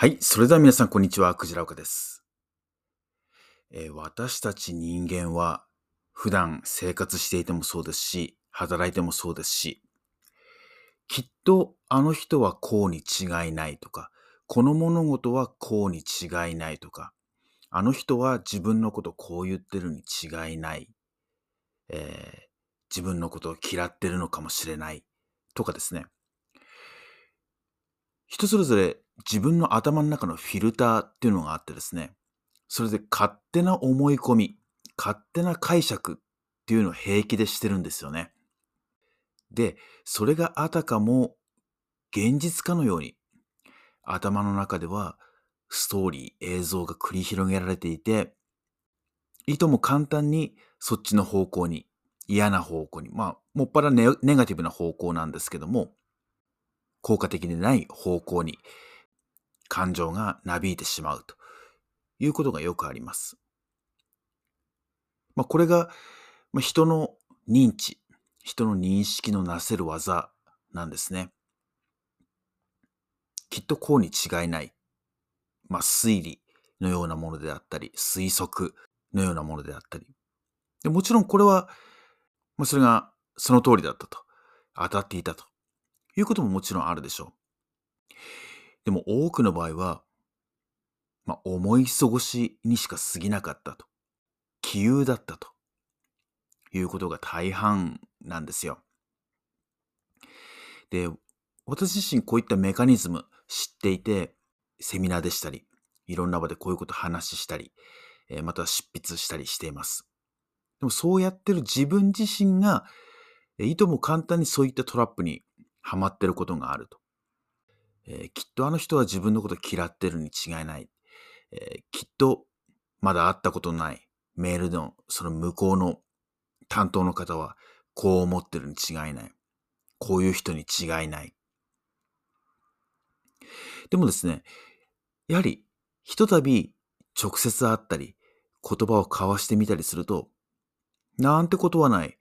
はい。それでは皆さん、こんにちは。クジラ岡です、えー、私たち人間は、普段生活していてもそうですし、働いてもそうですし、きっとあの人はこうに違いないとか、この物事はこうに違いないとか、あの人は自分のことこう言ってるに違いない、えー、自分のことを嫌ってるのかもしれないとかですね。人それぞれ自分の頭の中のフィルターっていうのがあってですね、それで勝手な思い込み、勝手な解釈っていうのを平気でしてるんですよね。で、それがあたかも現実かのように、頭の中ではストーリー、映像が繰り広げられていて、いとも簡単にそっちの方向に、嫌な方向に、まあ、もっぱらネガティブな方向なんですけども、効果的でない方向に感情がなびいてしまうということがよくあります。まあ、これが、ま、人の認知、人の認識のなせる技なんですね。きっとこうに違いない。まあ、推理のようなものであったり、推測のようなものであったり。でもちろんこれは、まあ、それがその通りだったと。当たっていたということももちろんあるでしょう。でも多くの場合は、まあ、思い過ごしにしか過ぎなかったと。杞憂だったと。いうことが大半なんですよ。で、私自身こういったメカニズム知っていて、セミナーでしたり、いろんな場でこういうこと話したり、えまた執筆したりしています。でもそうやってる自分自身が、いとも簡単にそういったトラップにはまってることがあると。えー、きっとあの人は自分のこと嫌ってるに違いない。えー、きっとまだ会ったことないメールのその向こうの担当の方はこう思ってるに違いない。こういう人に違いない。でもですね、やはりひとたび直接会ったり言葉を交わしてみたりすると、なんてことはない。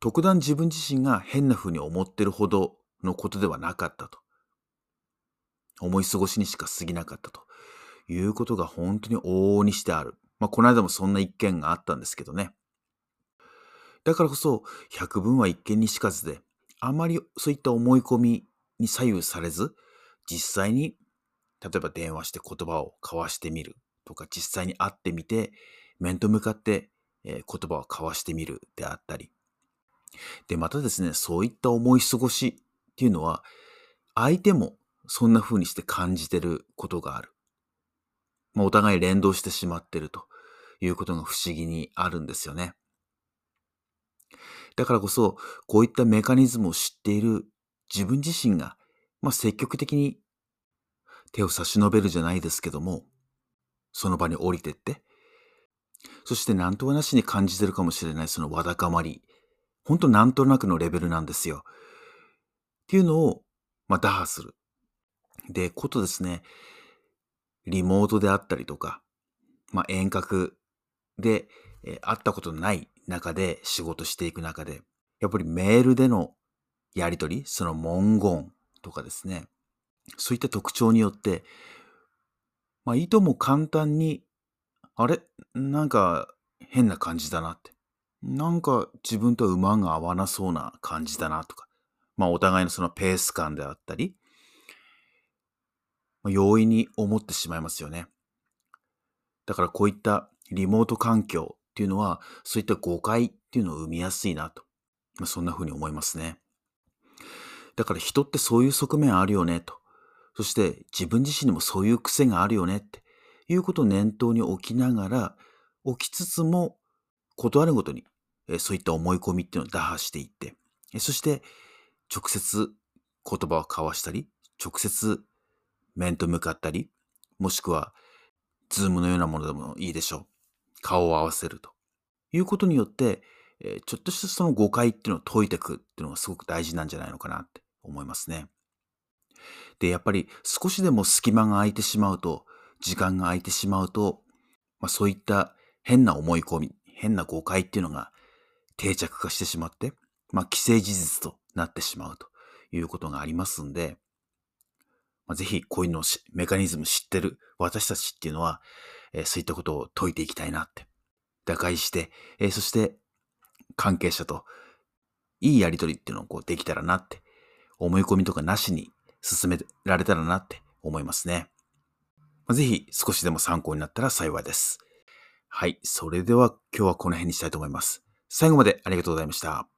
特段自分自身が変な風に思ってるほどのことではなかったと。思い過ごしにしか過ぎなかったということが本当に往々にしてある。まあ、この間もそんな一件があったんですけどね。だからこそ、百聞は一見にしかずで、あまりそういった思い込みに左右されず、実際に、例えば電話して言葉を交わしてみるとか、実際に会ってみて、面と向かって、え言葉を交わしてみるであったり。で、またですね、そういった思い過ごしっていうのは、相手もそんな風にして感じてることがある。まあ、お互い連動してしまってるということが不思議にあるんですよね。だからこそ、こういったメカニズムを知っている自分自身が、まあ、積極的に手を差し伸べるじゃないですけども、その場に降りてって、そして何とはなしに感じてるかもしれないそのわだかまり、ほんとなんとなくのレベルなんですよ。っていうのを、まあ、打破する。で、ことですね、リモートであったりとか、まあ、遠隔で、えー、会ったことのない中で仕事していく中で、やっぱりメールでのやりとり、その文言とかですね、そういった特徴によって、まあ、いとも簡単に、あれ？なんか変な感じだなって。なんか自分と馬が合わなそうな感じだなとか、まあお互いのそのペース感であったり、容易に思ってしまいますよね。だからこういったリモート環境っていうのは、そういった誤解っていうのを生みやすいなと。まあ、そんな風に思いますね。だから人ってそういう側面あるよねと。そして自分自身にもそういう癖があるよねっていうことを念頭に置きながら、置きつつも、断るごとに、そういった思い込みっていうのを打破していって、そして直接言葉を交わしたり、直接面と向かったり、もしくは、ズームのようなものでもいいでしょう。顔を合わせるということによって、えちょっとしたその誤解っていうのを解いていくっていうのがすごく大事なんじゃないのかなって思いますね。で、やっぱり少しでも隙間が空いてしまうと、時間が空いてしまうと、まあ、そういった変な思い込み、変な誤解っていうのが定着化してしまって、まあ、既成事実となってしまうということがありますんで、まあ、ぜひこういうのをメカニズム知ってる私たちっていうのは、えー、そういったことを解いていきたいなって。打開して、えー、そして関係者といいやりとりっていうのをこうできたらなって、思い込みとかなしに進められたらなって思いますね。まあ、ぜひ少しでも参考になったら幸いです。はい。それでは今日はこの辺にしたいと思います。最後までありがとうございました。